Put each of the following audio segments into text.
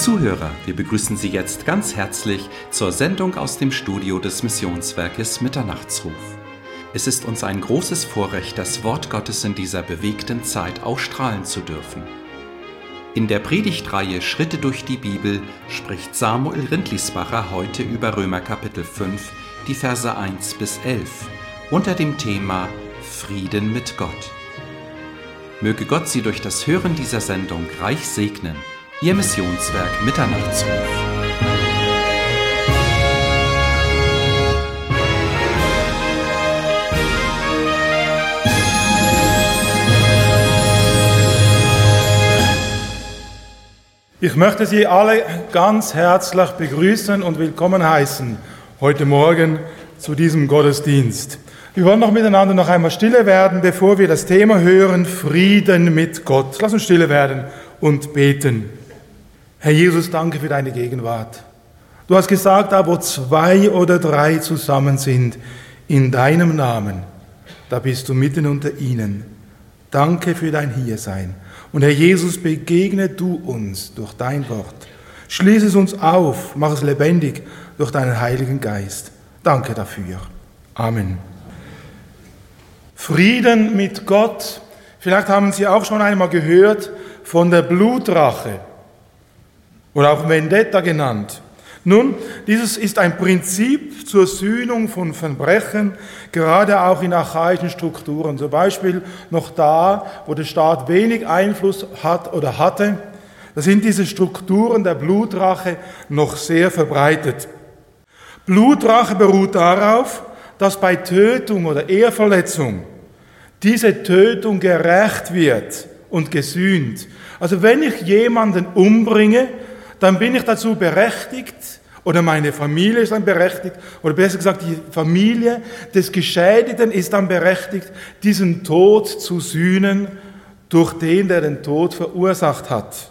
Zuhörer, wir begrüßen Sie jetzt ganz herzlich zur Sendung aus dem Studio des Missionswerkes Mitternachtsruf. Es ist uns ein großes Vorrecht, das Wort Gottes in dieser bewegten Zeit ausstrahlen zu dürfen. In der Predigtreihe Schritte durch die Bibel spricht Samuel Rindlisbacher heute über Römer Kapitel 5, die Verse 1 bis 11, unter dem Thema Frieden mit Gott. Möge Gott Sie durch das Hören dieser Sendung reich segnen. Ihr Missionswerk Mitternachtsruf. Ich möchte Sie alle ganz herzlich begrüßen und willkommen heißen heute Morgen zu diesem Gottesdienst. Wir wollen noch miteinander noch einmal stille werden, bevor wir das Thema hören, Frieden mit Gott. Lass uns stille werden und beten. Herr Jesus, danke für deine Gegenwart. Du hast gesagt, da wo zwei oder drei zusammen sind, in deinem Namen, da bist du mitten unter ihnen. Danke für dein Hiersein. Und Herr Jesus, begegne du uns durch dein Wort. Schließe es uns auf, mach es lebendig durch deinen Heiligen Geist. Danke dafür. Amen. Frieden mit Gott. Vielleicht haben Sie auch schon einmal gehört von der Blutrache oder auch Vendetta genannt. Nun, dieses ist ein Prinzip zur Sühnung von Verbrechen, gerade auch in archaischen Strukturen. Zum Beispiel noch da, wo der Staat wenig Einfluss hat oder hatte, da sind diese Strukturen der Blutrache noch sehr verbreitet. Blutrache beruht darauf, dass bei Tötung oder Eheverletzung diese Tötung gerecht wird und gesühnt. Also wenn ich jemanden umbringe, dann bin ich dazu berechtigt, oder meine Familie ist dann berechtigt, oder besser gesagt, die Familie des Geschädigten ist dann berechtigt, diesen Tod zu sühnen durch den, der den Tod verursacht hat.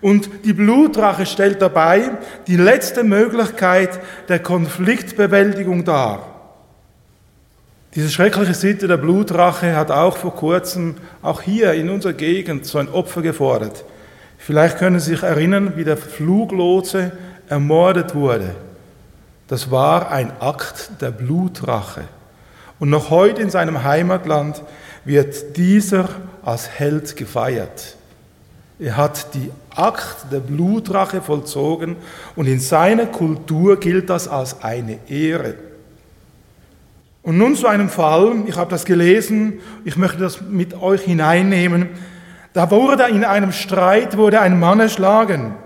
Und die Blutrache stellt dabei die letzte Möglichkeit der Konfliktbewältigung dar. Diese schreckliche Sitte der Blutrache hat auch vor kurzem, auch hier in unserer Gegend, so ein Opfer gefordert. Vielleicht können Sie sich erinnern, wie der Fluglotse ermordet wurde. Das war ein Akt der Blutrache. Und noch heute in seinem Heimatland wird dieser als Held gefeiert. Er hat die Akt der Blutrache vollzogen und in seiner Kultur gilt das als eine Ehre. Und nun zu einem Fall, ich habe das gelesen, ich möchte das mit euch hineinnehmen. Da wurde in einem Streit wurde ein Mann erschlagen.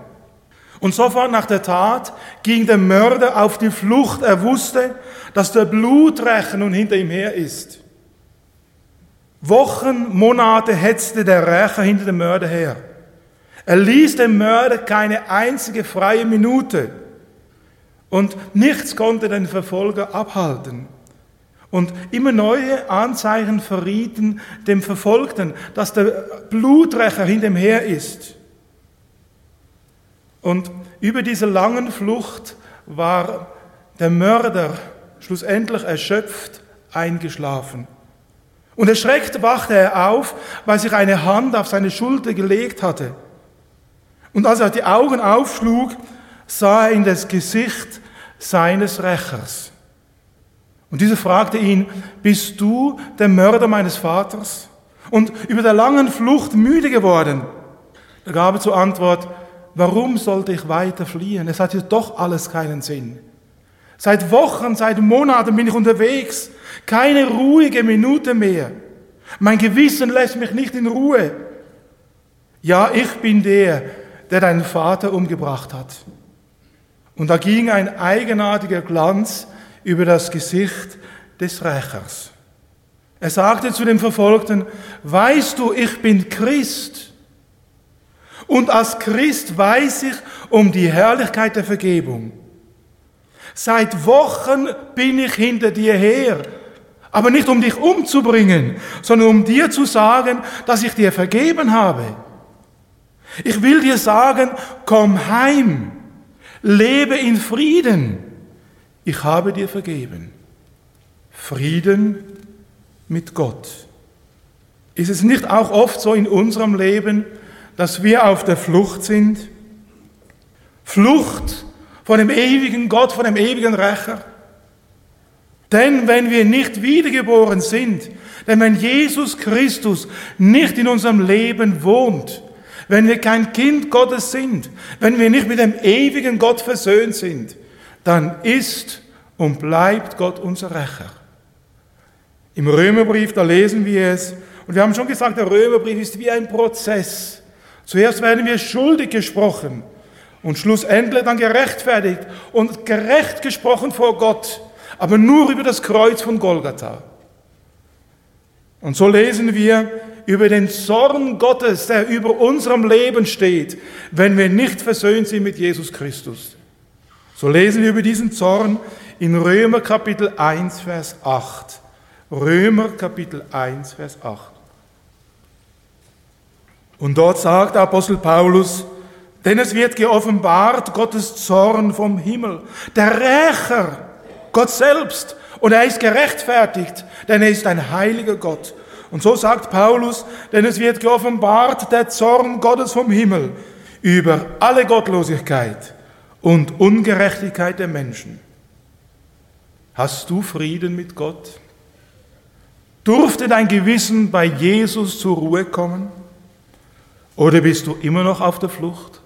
Und sofort nach der Tat ging der Mörder auf die Flucht. Er wusste, dass der Bluträcher nun hinter ihm her ist. Wochen, Monate hetzte der Rächer hinter dem Mörder her. Er ließ dem Mörder keine einzige freie Minute. Und nichts konnte den Verfolger abhalten. Und immer neue Anzeichen verrieten dem Verfolgten, dass der Bluträcher hinter ihm her ist. Und über diese langen Flucht war der Mörder schlussendlich erschöpft eingeschlafen. Und erschreckt wachte er auf, weil sich eine Hand auf seine Schulter gelegt hatte. Und als er die Augen aufschlug, sah er in das Gesicht seines Rächers. Und dieser fragte ihn, bist du der Mörder meines Vaters? Und über der langen Flucht müde geworden. Da gab er zur Antwort, warum sollte ich weiter fliehen? Es hat ja doch alles keinen Sinn. Seit Wochen, seit Monaten bin ich unterwegs. Keine ruhige Minute mehr. Mein Gewissen lässt mich nicht in Ruhe. Ja, ich bin der, der deinen Vater umgebracht hat. Und da ging ein eigenartiger Glanz über das Gesicht des Rächers. Er sagte zu dem Verfolgten, weißt du, ich bin Christ. Und als Christ weiß ich um die Herrlichkeit der Vergebung. Seit Wochen bin ich hinter dir her, aber nicht um dich umzubringen, sondern um dir zu sagen, dass ich dir vergeben habe. Ich will dir sagen, komm heim, lebe in Frieden ich habe dir vergeben. Frieden mit Gott. Ist es nicht auch oft so in unserem Leben, dass wir auf der Flucht sind? Flucht von dem ewigen Gott, von dem ewigen Rächer. Denn wenn wir nicht wiedergeboren sind, denn wenn Jesus Christus nicht in unserem Leben wohnt, wenn wir kein Kind Gottes sind, wenn wir nicht mit dem ewigen Gott versöhnt sind, dann ist und bleibt Gott unser Rächer. Im Römerbrief, da lesen wir es, und wir haben schon gesagt, der Römerbrief ist wie ein Prozess. Zuerst werden wir schuldig gesprochen und schlussendlich dann gerechtfertigt und gerecht gesprochen vor Gott, aber nur über das Kreuz von Golgatha. Und so lesen wir über den Zorn Gottes, der über unserem Leben steht, wenn wir nicht versöhnt sind mit Jesus Christus. So lesen wir über diesen Zorn in Römer Kapitel 1, Vers 8. Römer Kapitel 1, Vers 8. Und dort sagt Apostel Paulus, denn es wird geoffenbart Gottes Zorn vom Himmel. Der Rächer, Gott selbst. Und er ist gerechtfertigt, denn er ist ein heiliger Gott. Und so sagt Paulus, denn es wird geoffenbart der Zorn Gottes vom Himmel über alle Gottlosigkeit und Ungerechtigkeit der Menschen. Hast du Frieden mit Gott? Durfte dein Gewissen bei Jesus zur Ruhe kommen? Oder bist du immer noch auf der Flucht?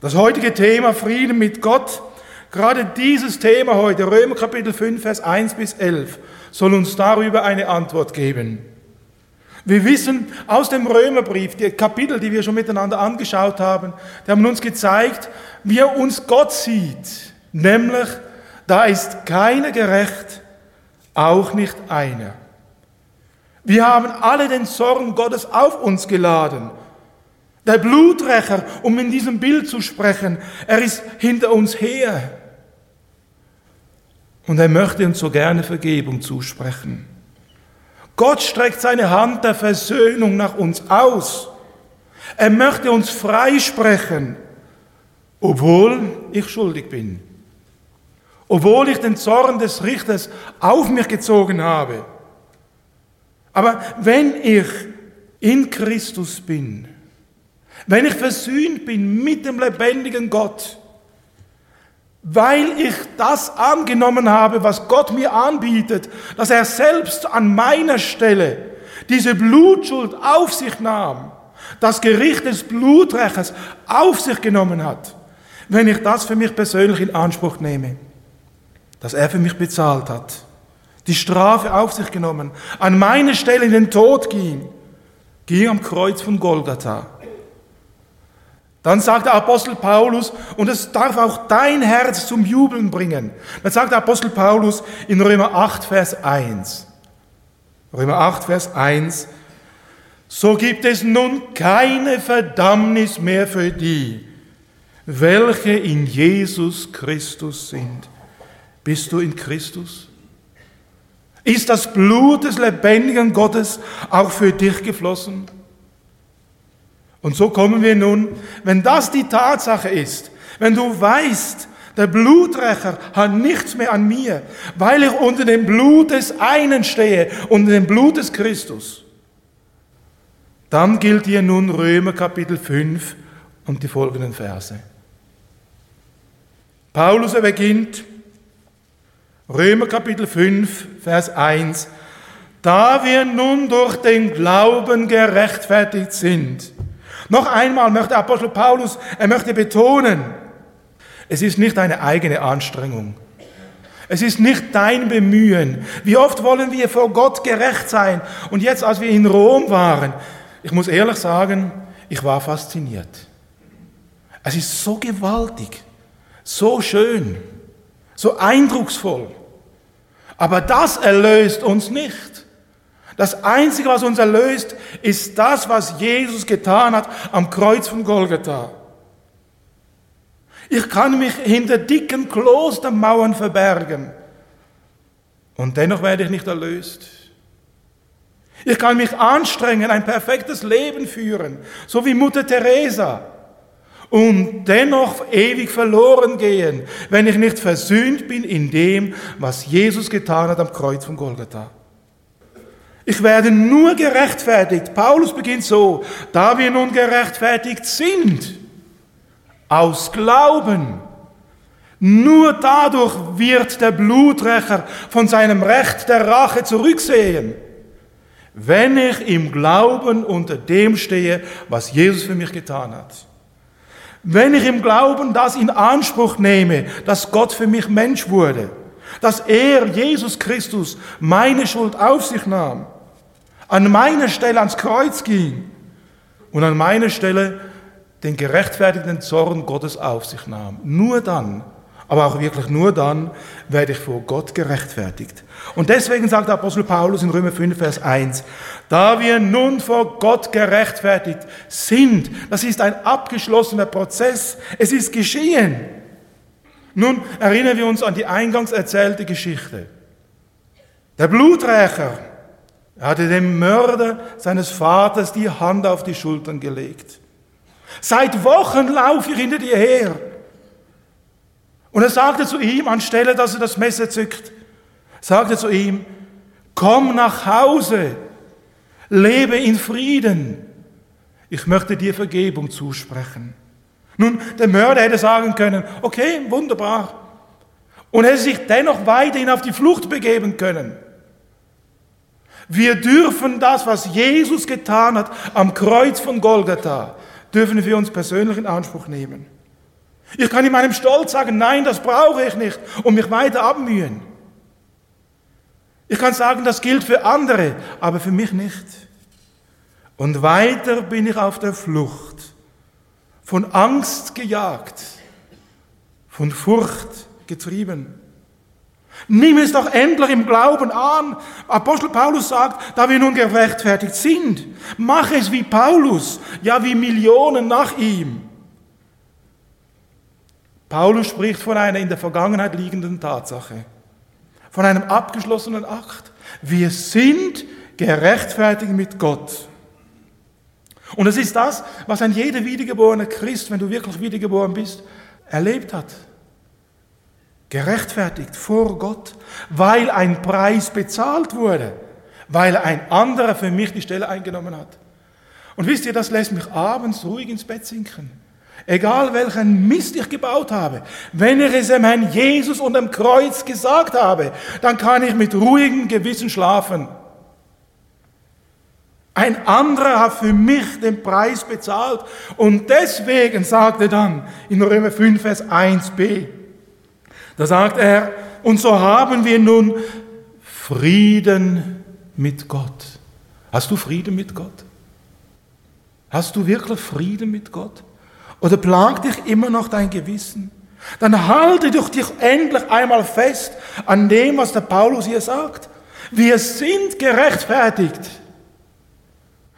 Das heutige Thema Frieden mit Gott, gerade dieses Thema heute, Römer Kapitel 5, Vers 1 bis 11, soll uns darüber eine Antwort geben. Wir wissen aus dem Römerbrief, die Kapitel, die wir schon miteinander angeschaut haben, die haben uns gezeigt, wie er uns Gott sieht. Nämlich, da ist keiner gerecht, auch nicht einer. Wir haben alle den Zorn Gottes auf uns geladen. Der Bluträcher, um in diesem Bild zu sprechen, er ist hinter uns her. Und er möchte uns so gerne Vergebung zusprechen. Gott streckt seine Hand der Versöhnung nach uns aus. Er möchte uns freisprechen, obwohl ich schuldig bin. Obwohl ich den Zorn des Richters auf mich gezogen habe. Aber wenn ich in Christus bin, wenn ich versöhnt bin mit dem lebendigen Gott, weil ich das angenommen habe, was Gott mir anbietet, dass er selbst an meiner Stelle diese Blutschuld auf sich nahm, das Gericht des Bluträchers auf sich genommen hat, wenn ich das für mich persönlich in Anspruch nehme, dass er für mich bezahlt hat, die Strafe auf sich genommen, an meine Stelle in den Tod ging, ging am Kreuz von Golgatha. Dann sagt der Apostel Paulus, und es darf auch dein Herz zum Jubeln bringen. Dann sagt der Apostel Paulus in Römer 8, Vers 1. Römer 8, Vers 1. So gibt es nun keine Verdammnis mehr für die, welche in Jesus Christus sind. Bist du in Christus? Ist das Blut des lebendigen Gottes auch für dich geflossen? Und so kommen wir nun, wenn das die Tatsache ist, wenn du weißt, der Bluträcher hat nichts mehr an mir, weil ich unter dem Blut des einen stehe, unter dem Blut des Christus. Dann gilt hier nun Römer Kapitel 5 und die folgenden Verse. Paulus er beginnt Römer Kapitel 5, Vers 1. Da wir nun durch den Glauben gerechtfertigt sind, noch einmal möchte Apostel Paulus, er möchte betonen, es ist nicht eine eigene Anstrengung. Es ist nicht dein Bemühen. Wie oft wollen wir vor Gott gerecht sein? Und jetzt, als wir in Rom waren, ich muss ehrlich sagen, ich war fasziniert. Es ist so gewaltig, so schön, so eindrucksvoll. Aber das erlöst uns nicht. Das Einzige, was uns erlöst, ist das, was Jesus getan hat am Kreuz von Golgatha. Ich kann mich hinter dicken Klostermauern verbergen und dennoch werde ich nicht erlöst. Ich kann mich anstrengen, ein perfektes Leben führen, so wie Mutter Teresa, und dennoch ewig verloren gehen, wenn ich nicht versöhnt bin in dem, was Jesus getan hat am Kreuz von Golgatha. Ich werde nur gerechtfertigt. Paulus beginnt so, da wir nun gerechtfertigt sind, aus Glauben. Nur dadurch wird der Bluträcher von seinem Recht der Rache zurücksehen, wenn ich im Glauben unter dem stehe, was Jesus für mich getan hat. Wenn ich im Glauben das in Anspruch nehme, dass Gott für mich Mensch wurde, dass er, Jesus Christus, meine Schuld auf sich nahm, an meiner Stelle ans Kreuz ging und an meiner Stelle den gerechtfertigten Zorn Gottes auf sich nahm. Nur dann aber auch wirklich nur dann werde ich vor Gott gerechtfertigt. Und deswegen sagt der Apostel Paulus in Römer 5, Vers 1, da wir nun vor Gott gerechtfertigt sind, das ist ein abgeschlossener Prozess, es ist geschehen. Nun erinnern wir uns an die eingangs erzählte Geschichte. Der Bluträcher hatte dem Mörder seines Vaters die Hand auf die Schultern gelegt. Seit Wochen laufe ich hinter dir her. Und er sagte zu ihm, anstelle dass er das Messer zückt, sagte zu ihm, komm nach Hause, lebe in Frieden. Ich möchte dir Vergebung zusprechen. Nun, der Mörder hätte sagen können, okay, wunderbar. Und hätte sich dennoch weiterhin auf die Flucht begeben können. Wir dürfen das, was Jesus getan hat am Kreuz von Golgatha, dürfen wir uns persönlich in Anspruch nehmen. Ich kann in meinem Stolz sagen, nein, das brauche ich nicht und mich weiter abmühen. Ich kann sagen, das gilt für andere, aber für mich nicht. Und weiter bin ich auf der Flucht, von Angst gejagt, von Furcht getrieben. Nimm es doch endlich im Glauben an. Apostel Paulus sagt, da wir nun gerechtfertigt sind, mach es wie Paulus, ja wie Millionen nach ihm. Paulus spricht von einer in der Vergangenheit liegenden Tatsache, von einem abgeschlossenen Akt. Wir sind gerechtfertigt mit Gott. Und es ist das, was ein jeder wiedergeborene Christ, wenn du wirklich wiedergeboren bist, erlebt hat. Gerechtfertigt vor Gott, weil ein Preis bezahlt wurde, weil ein anderer für mich die Stelle eingenommen hat. Und wisst ihr, das lässt mich abends ruhig ins Bett sinken. Egal welchen Mist ich gebaut habe, wenn ich es dem Herrn Jesus und dem Kreuz gesagt habe, dann kann ich mit ruhigem Gewissen schlafen. Ein anderer hat für mich den Preis bezahlt und deswegen sagt er dann in Römer 5, Vers 1b, da sagt er, und so haben wir nun Frieden mit Gott. Hast du Frieden mit Gott? Hast du wirklich Frieden mit Gott? Oder plagt dich immer noch dein Gewissen? Dann halte doch dich endlich einmal fest an dem, was der Paulus hier sagt. Wir sind gerechtfertigt.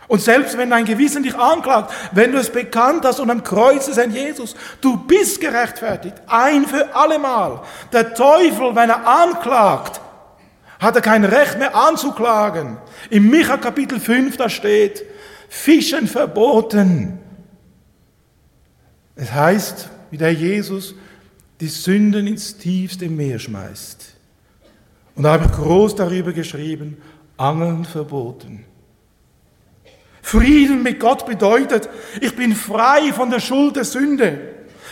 Und selbst wenn dein Gewissen dich anklagt, wenn du es bekannt hast und am Kreuz ist ein Jesus, du bist gerechtfertigt, ein für allemal. Der Teufel, wenn er anklagt, hat er kein Recht mehr anzuklagen. Im Micha Kapitel 5, da steht, Fischen verboten, es heißt, wie der Jesus die Sünden ins tiefste Meer schmeißt. Und da habe ich groß darüber geschrieben, Angeln verboten. Frieden mit Gott bedeutet, ich bin frei von der Schuld der Sünde,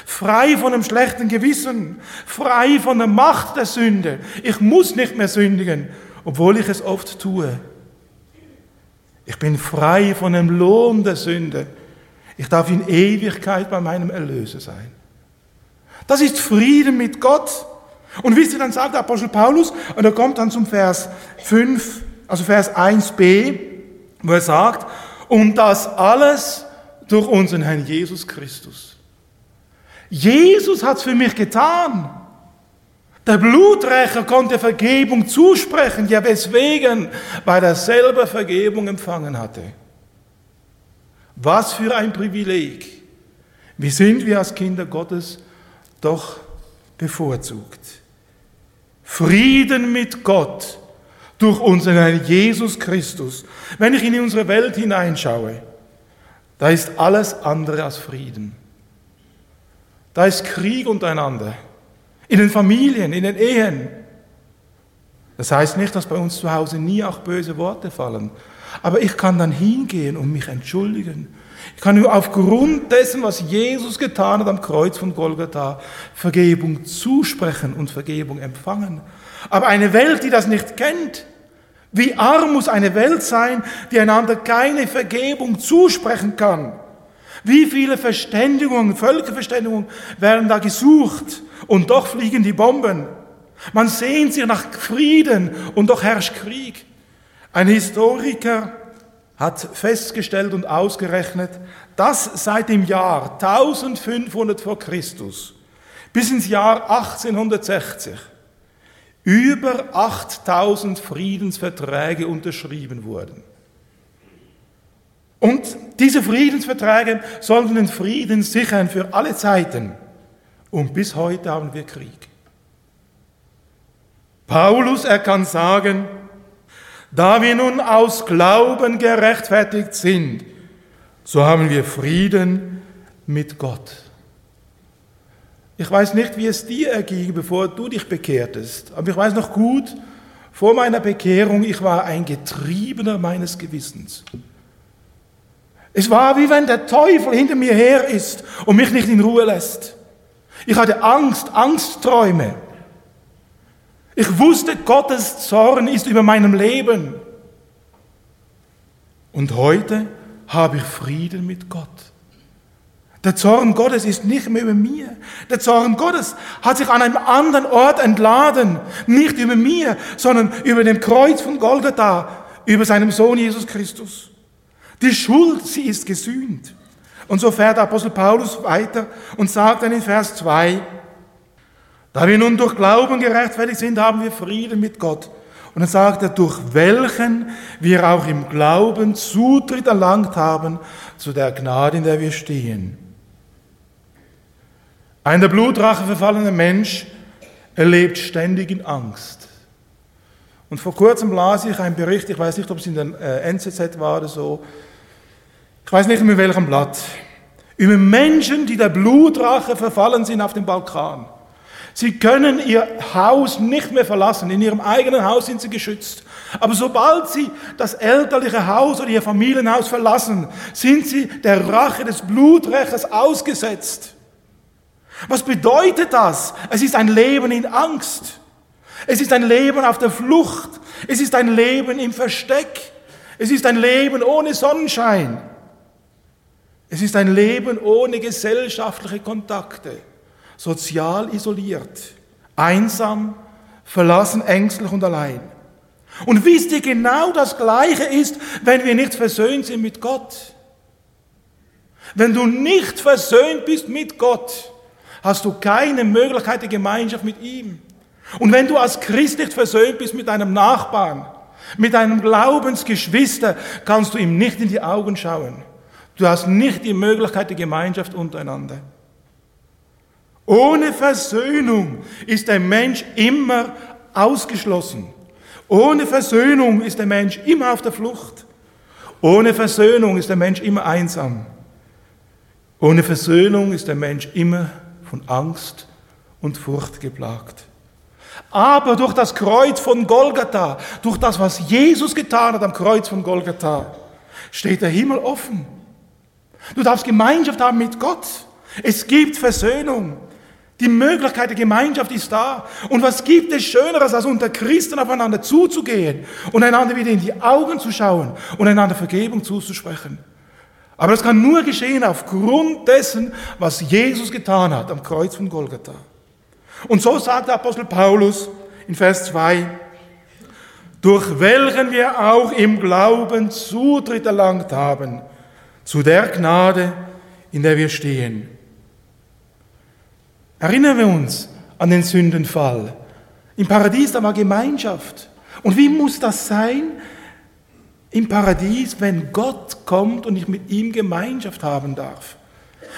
frei von einem schlechten Gewissen, frei von der Macht der Sünde. Ich muss nicht mehr sündigen, obwohl ich es oft tue. Ich bin frei von dem Lohn der Sünde, ich darf in Ewigkeit bei meinem Erlöser sein. Das ist Frieden mit Gott. Und wisst ihr, dann sagt der Apostel Paulus, und er kommt dann zum Vers 5, also Vers 1b, wo er sagt, und das alles durch unseren Herrn Jesus Christus. Jesus hat es für mich getan. Der Bluträcher konnte Vergebung zusprechen, ja weswegen, weil er selber Vergebung empfangen hatte. Was für ein Privileg. Wie sind wir als Kinder Gottes doch bevorzugt. Frieden mit Gott durch unseren Herrn Jesus Christus. Wenn ich in unsere Welt hineinschaue, da ist alles andere als Frieden. Da ist Krieg untereinander. In den Familien, in den Ehen. Das heißt nicht, dass bei uns zu Hause nie auch böse Worte fallen. Aber ich kann dann hingehen und mich entschuldigen. Ich kann aufgrund dessen, was Jesus getan hat am Kreuz von Golgatha, Vergebung zusprechen und Vergebung empfangen. Aber eine Welt, die das nicht kennt, wie arm muss eine Welt sein, die einander keine Vergebung zusprechen kann? Wie viele Verständigungen, Völkerverständigungen werden da gesucht und doch fliegen die Bomben. Man sehnt sich nach Frieden und doch herrscht Krieg. Ein Historiker hat festgestellt und ausgerechnet, dass seit dem Jahr 1500 vor Christus bis ins Jahr 1860 über 8000 Friedensverträge unterschrieben wurden. Und diese Friedensverträge sollten den Frieden sichern für alle Zeiten. Und bis heute haben wir Krieg. Paulus, er kann sagen, da wir nun aus Glauben gerechtfertigt sind, so haben wir Frieden mit Gott. Ich weiß nicht, wie es dir erging, bevor du dich bekehrtest, aber ich weiß noch gut, vor meiner Bekehrung, ich war ein Getriebener meines Gewissens. Es war wie wenn der Teufel hinter mir her ist und mich nicht in Ruhe lässt. Ich hatte Angst, Angstträume. Ich wusste, Gottes Zorn ist über meinem Leben. Und heute habe ich Frieden mit Gott. Der Zorn Gottes ist nicht mehr über mir. Der Zorn Gottes hat sich an einem anderen Ort entladen. Nicht über mir, sondern über dem Kreuz von Golgatha, über seinem Sohn Jesus Christus. Die Schuld, sie ist gesühnt. Und so fährt Apostel Paulus weiter und sagt dann in Vers 2, da wir nun durch Glauben gerechtfertigt sind, haben wir Frieden mit Gott. Und dann sagt er, durch welchen wir auch im Glauben Zutritt erlangt haben zu der Gnade, in der wir stehen. Ein der Blutrache verfallener Mensch erlebt ständig in Angst. Und vor kurzem las ich einen Bericht, ich weiß nicht, ob es in der äh, NZZ war oder so, ich weiß nicht mehr welchem Blatt, über Menschen, die der Blutrache verfallen sind auf dem Balkan. Sie können ihr Haus nicht mehr verlassen. In ihrem eigenen Haus sind sie geschützt. Aber sobald sie das elterliche Haus oder ihr Familienhaus verlassen, sind sie der Rache des Bluträchers ausgesetzt. Was bedeutet das? Es ist ein Leben in Angst. Es ist ein Leben auf der Flucht. Es ist ein Leben im Versteck. Es ist ein Leben ohne Sonnenschein. Es ist ein Leben ohne gesellschaftliche Kontakte sozial isoliert, einsam, verlassen, ängstlich und allein. Und wisst ihr, genau das Gleiche ist, wenn wir nicht versöhnt sind mit Gott. Wenn du nicht versöhnt bist mit Gott, hast du keine Möglichkeit der Gemeinschaft mit ihm. Und wenn du als Christ nicht versöhnt bist mit deinem Nachbarn, mit deinem Glaubensgeschwister, kannst du ihm nicht in die Augen schauen. Du hast nicht die Möglichkeit der Gemeinschaft untereinander. Ohne Versöhnung ist der Mensch immer ausgeschlossen. Ohne Versöhnung ist der Mensch immer auf der Flucht. Ohne Versöhnung ist der Mensch immer einsam. Ohne Versöhnung ist der Mensch immer von Angst und Furcht geplagt. Aber durch das Kreuz von Golgatha, durch das, was Jesus getan hat am Kreuz von Golgatha, steht der Himmel offen. Du darfst Gemeinschaft haben mit Gott. Es gibt Versöhnung. Die Möglichkeit der Gemeinschaft ist da. Und was gibt es Schöneres, als unter Christen aufeinander zuzugehen und einander wieder in die Augen zu schauen und einander Vergebung zuzusprechen? Aber das kann nur geschehen aufgrund dessen, was Jesus getan hat am Kreuz von Golgatha. Und so sagt der Apostel Paulus in Vers 2, durch welchen wir auch im Glauben Zutritt erlangt haben zu der Gnade, in der wir stehen. Erinnern wir uns an den Sündenfall. Im Paradies, da war Gemeinschaft. Und wie muss das sein im Paradies, wenn Gott kommt und ich mit ihm Gemeinschaft haben darf?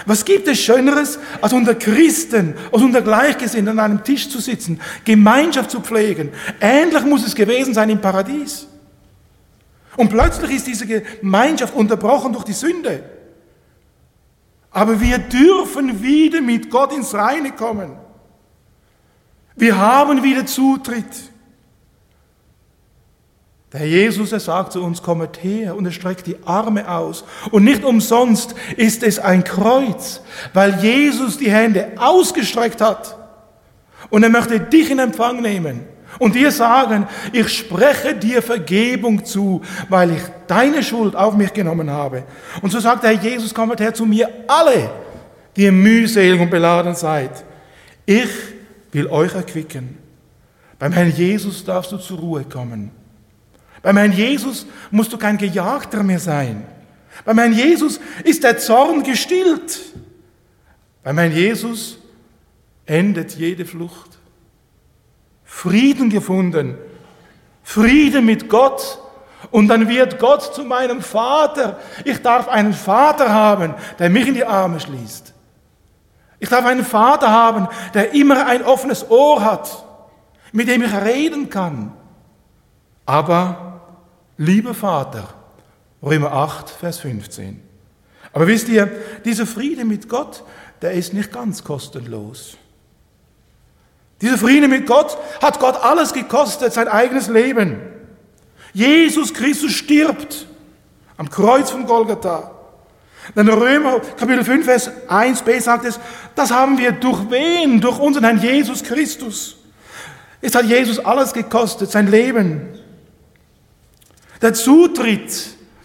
Was gibt es Schöneres, als unter Christen, als unter Gleichgesinnten an einem Tisch zu sitzen, Gemeinschaft zu pflegen? Ähnlich muss es gewesen sein im Paradies. Und plötzlich ist diese Gemeinschaft unterbrochen durch die Sünde. Aber wir dürfen wieder mit Gott ins Reine kommen. Wir haben wieder Zutritt. Der Herr Jesus, er sagt zu uns, kommet her und er streckt die Arme aus. Und nicht umsonst ist es ein Kreuz, weil Jesus die Hände ausgestreckt hat. Und er möchte dich in Empfang nehmen und dir sagen, ich spreche dir Vergebung zu, weil ich deine Schuld auf mich genommen habe. Und so sagt der Herr Jesus, kommt her zu mir alle, die ihr mühselig und beladen seid. Ich will euch erquicken. Beim Herrn Jesus darfst du zur Ruhe kommen. Beim Herrn Jesus musst du kein Gejagter mehr sein. Beim Herrn Jesus ist der Zorn gestillt. Beim Herrn Jesus endet jede Flucht. Frieden gefunden, Frieden mit Gott. Und dann wird Gott zu meinem Vater. Ich darf einen Vater haben, der mich in die Arme schließt. Ich darf einen Vater haben, der immer ein offenes Ohr hat, mit dem ich reden kann. Aber, lieber Vater, Römer 8, Vers 15. Aber wisst ihr, dieser Friede mit Gott, der ist nicht ganz kostenlos. Dieser Friede mit Gott hat Gott alles gekostet, sein eigenes Leben. Jesus Christus stirbt am Kreuz von Golgatha. Denn Römer Kapitel 5, Vers 1b sagt es, das haben wir durch wen? Durch unseren Herrn Jesus Christus. Es hat Jesus alles gekostet, sein Leben. Der Zutritt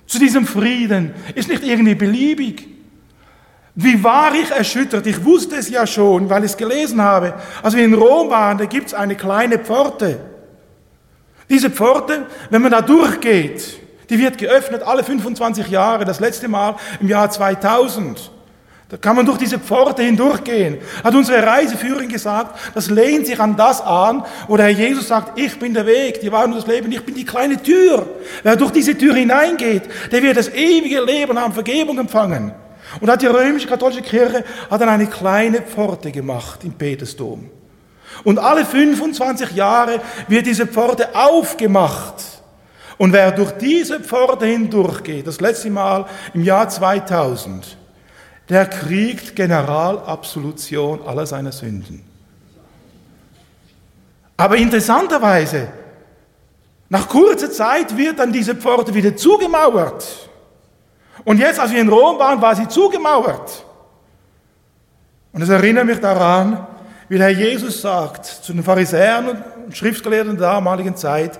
zu diesem Frieden ist nicht irgendwie beliebig. Wie war ich erschüttert? Ich wusste es ja schon, weil ich es gelesen habe. Als wir in Rom waren, da gibt es eine kleine Pforte. Diese Pforte, wenn man da durchgeht, die wird geöffnet alle 25 Jahre, das letzte Mal im Jahr 2000. Da kann man durch diese Pforte hindurchgehen. Hat unsere Reiseführerin gesagt, das lehnt sich an das an, wo der Herr Jesus sagt, ich bin der Weg, die Wahrheit und das Leben, ich bin die kleine Tür. Wer durch diese Tür hineingeht, der wird das ewige Leben haben, Vergebung empfangen. Und hat die römisch-katholische Kirche hat dann eine kleine Pforte gemacht im Petersdom. Und alle 25 Jahre wird diese Pforte aufgemacht. Und wer durch diese Pforte hindurchgeht, das letzte Mal im Jahr 2000, der kriegt Generalabsolution aller seiner Sünden. Aber interessanterweise, nach kurzer Zeit wird dann diese Pforte wieder zugemauert. Und jetzt, als wir in Rom waren, war sie zugemauert. Und es erinnert mich daran, wie der Herr Jesus sagt zu den Pharisäern und Schriftgelehrten der damaligen Zeit,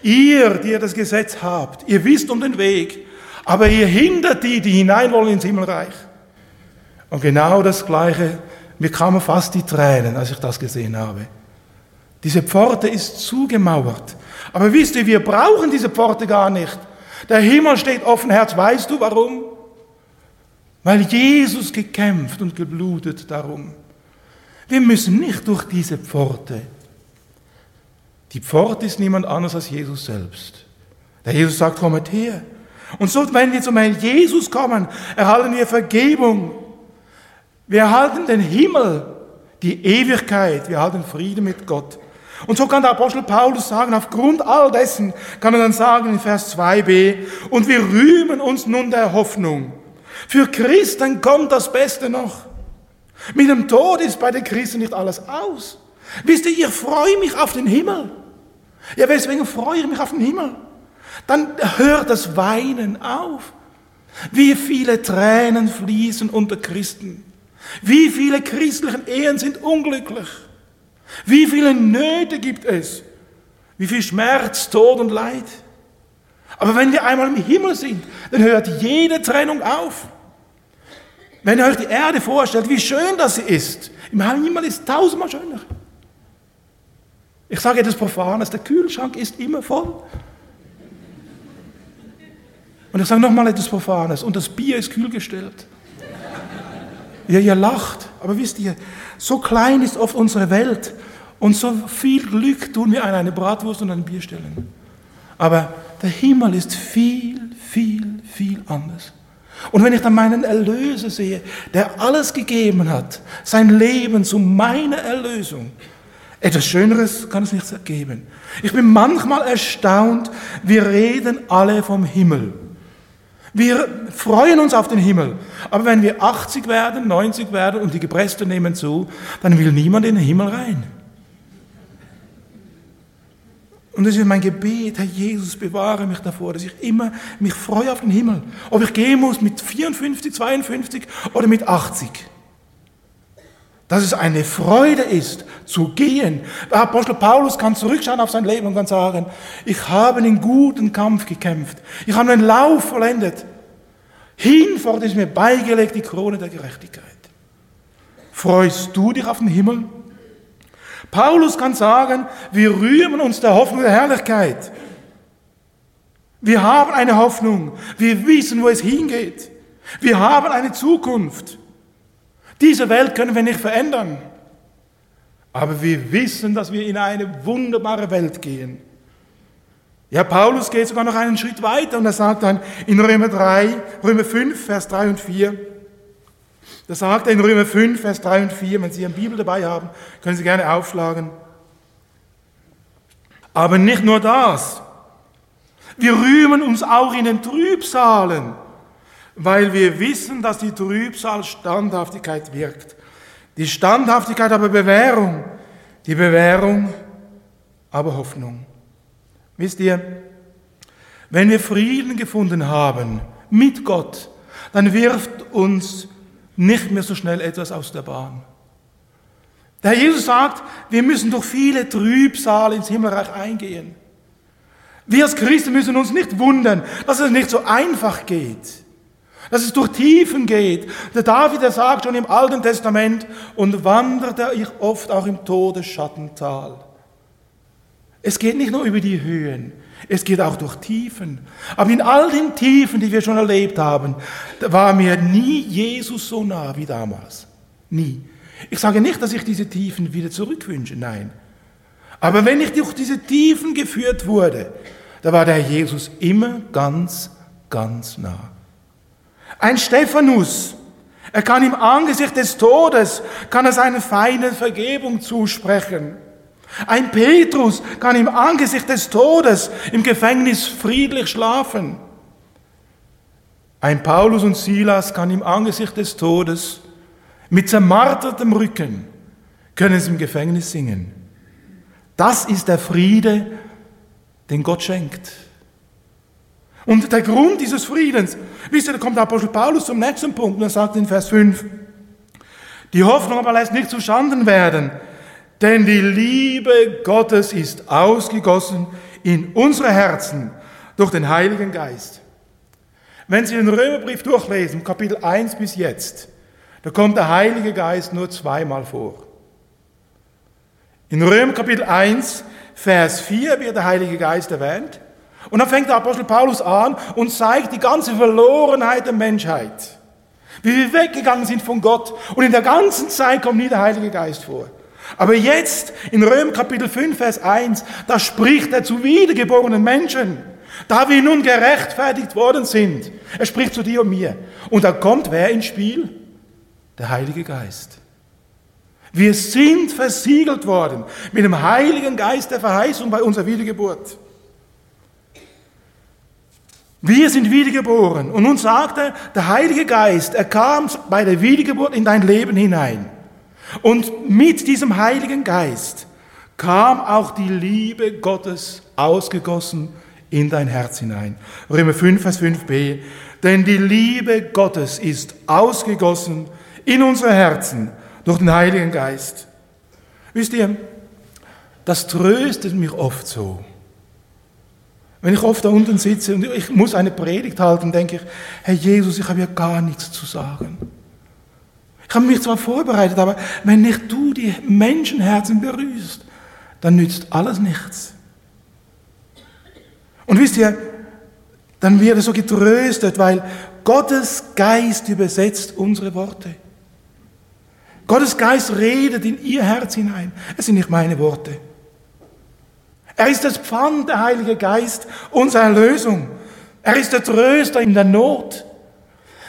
ihr, die ihr das Gesetz habt, ihr wisst um den Weg, aber ihr hindert die, die hinein wollen ins Himmelreich. Und genau das Gleiche, mir kamen fast die Tränen, als ich das gesehen habe. Diese Pforte ist zugemauert. Aber wisst ihr, wir brauchen diese Pforte gar nicht. Der Himmel steht offen, Herz. Weißt du warum? Weil Jesus gekämpft und geblutet darum. Wir müssen nicht durch diese Pforte. Die Pforte ist niemand anders als Jesus selbst. Der Jesus sagt, kommet her. Und so, wenn wir zum Herrn Jesus kommen, erhalten wir Vergebung. Wir erhalten den Himmel, die Ewigkeit, wir erhalten Frieden mit Gott. Und so kann der Apostel Paulus sagen, aufgrund all dessen kann er dann sagen in Vers 2b, und wir rühmen uns nun der Hoffnung. Für Christen kommt das Beste noch. Mit dem Tod ist bei den Christen nicht alles aus. Wisst ihr, ich freue mich auf den Himmel. Ja, weswegen freue ich mich auf den Himmel? Dann hört das Weinen auf. Wie viele Tränen fließen unter Christen. Wie viele christlichen Ehen sind unglücklich. Wie viele Nöte gibt es? Wie viel Schmerz, Tod und Leid? Aber wenn wir einmal im Himmel sind, dann hört jede Trennung auf. Wenn ihr euch die Erde vorstellt, wie schön das sie ist, im Himmel ist es tausendmal schöner. Ich sage etwas Profanes, der Kühlschrank ist immer voll. Und ich sage nochmal etwas Profanes, und das Bier ist kühl gestellt. Ja, ihr lacht, aber wisst ihr, so klein ist oft unsere Welt und so viel Glück tun wir an eine Bratwurst und ein Bier stellen. Aber der Himmel ist viel, viel, viel anders. Und wenn ich dann meinen Erlöser sehe, der alles gegeben hat, sein Leben zu meiner Erlösung, etwas Schöneres kann es nicht geben. Ich bin manchmal erstaunt, wir reden alle vom Himmel. Wir freuen uns auf den Himmel. Aber wenn wir 80 werden, 90 werden und die Gepressten nehmen zu, dann will niemand in den Himmel rein. Und das ist mein Gebet, Herr Jesus, bewahre mich davor, dass ich immer mich freue auf den Himmel. Ob ich gehen muss mit 54, 52 oder mit 80. Dass es eine Freude ist, zu gehen. Der Apostel Paulus kann zurückschauen auf sein Leben und kann sagen, ich habe einen guten Kampf gekämpft. Ich habe einen Lauf vollendet. Hinfort ist mir beigelegt die Krone der Gerechtigkeit. Freust du dich auf den Himmel? Paulus kann sagen, wir rühmen uns der Hoffnung der Herrlichkeit. Wir haben eine Hoffnung. Wir wissen, wo es hingeht. Wir haben eine Zukunft. Diese Welt können wir nicht verändern. Aber wir wissen, dass wir in eine wunderbare Welt gehen. Ja, Paulus geht sogar noch einen Schritt weiter und er sagt dann in Römer 3, Römer 5, Vers 3 und 4, da sagt er in Römer 5, Vers 3 und 4, wenn Sie eine Bibel dabei haben, können Sie gerne aufschlagen. Aber nicht nur das. Wir rühmen uns auch in den Trübsalen, weil wir wissen, dass die Trübsal Standhaftigkeit wirkt. Die Standhaftigkeit aber Bewährung, die Bewährung aber Hoffnung. Wisst ihr, wenn wir Frieden gefunden haben mit Gott, dann wirft uns nicht mehr so schnell etwas aus der Bahn. Der Herr Jesus sagt, wir müssen durch viele Trübsale ins Himmelreich eingehen. Wir als Christen müssen uns nicht wundern, dass es nicht so einfach geht. Dass es durch Tiefen geht. Der David, der sagt schon im Alten Testament, und wanderte ich oft auch im Todesschattental. Es geht nicht nur über die Höhen, es geht auch durch Tiefen. Aber in all den Tiefen, die wir schon erlebt haben, war mir nie Jesus so nah wie damals. Nie. Ich sage nicht, dass ich diese Tiefen wieder zurückwünsche, nein. Aber wenn ich durch diese Tiefen geführt wurde, da war der Jesus immer ganz, ganz nah. Ein Stephanus, er kann im Angesicht des Todes, kann er seinen Feinden Vergebung zusprechen. Ein Petrus kann im Angesicht des Todes im Gefängnis friedlich schlafen. Ein Paulus und Silas kann im Angesicht des Todes mit zermartertem Rücken können sie im Gefängnis singen. Das ist der Friede, den Gott schenkt. Und der Grund dieses Friedens, wisst ihr, da kommt der Apostel Paulus zum nächsten Punkt und er sagt in Vers 5, die Hoffnung aber lässt nicht zustanden werden, denn die Liebe Gottes ist ausgegossen in unsere Herzen durch den Heiligen Geist. Wenn Sie den Römerbrief durchlesen, Kapitel 1 bis jetzt, da kommt der Heilige Geist nur zweimal vor. In Römer Kapitel 1, Vers 4 wird der Heilige Geist erwähnt. Und dann fängt der Apostel Paulus an und zeigt die ganze Verlorenheit der Menschheit. Wie wir weggegangen sind von Gott. Und in der ganzen Zeit kommt nie der Heilige Geist vor. Aber jetzt in Römer Kapitel 5, Vers 1, da spricht er zu wiedergeborenen Menschen. Da wir nun gerechtfertigt worden sind. Er spricht zu dir und mir. Und da kommt wer ins Spiel? Der Heilige Geist. Wir sind versiegelt worden mit dem Heiligen Geist der Verheißung bei unserer Wiedergeburt. Wir sind wiedergeboren. Und nun sagt er, der Heilige Geist, er kam bei der Wiedergeburt in dein Leben hinein. Und mit diesem Heiligen Geist kam auch die Liebe Gottes ausgegossen in dein Herz hinein. Römer 5, Vers 5b. Denn die Liebe Gottes ist ausgegossen in unsere Herzen durch den Heiligen Geist. Wisst ihr, das tröstet mich oft so. Wenn ich oft da unten sitze und ich muss eine Predigt halten, denke ich, Herr Jesus, ich habe ja gar nichts zu sagen. Ich habe mich zwar vorbereitet, aber wenn nicht du die Menschenherzen berührst, dann nützt alles nichts. Und wisst ihr, dann wird er so getröstet, weil Gottes Geist übersetzt unsere Worte. Gottes Geist redet in ihr Herz hinein. Es sind nicht meine Worte. Er ist das Pfand, der Heilige Geist, unsere Erlösung. Er ist der Tröster in der Not.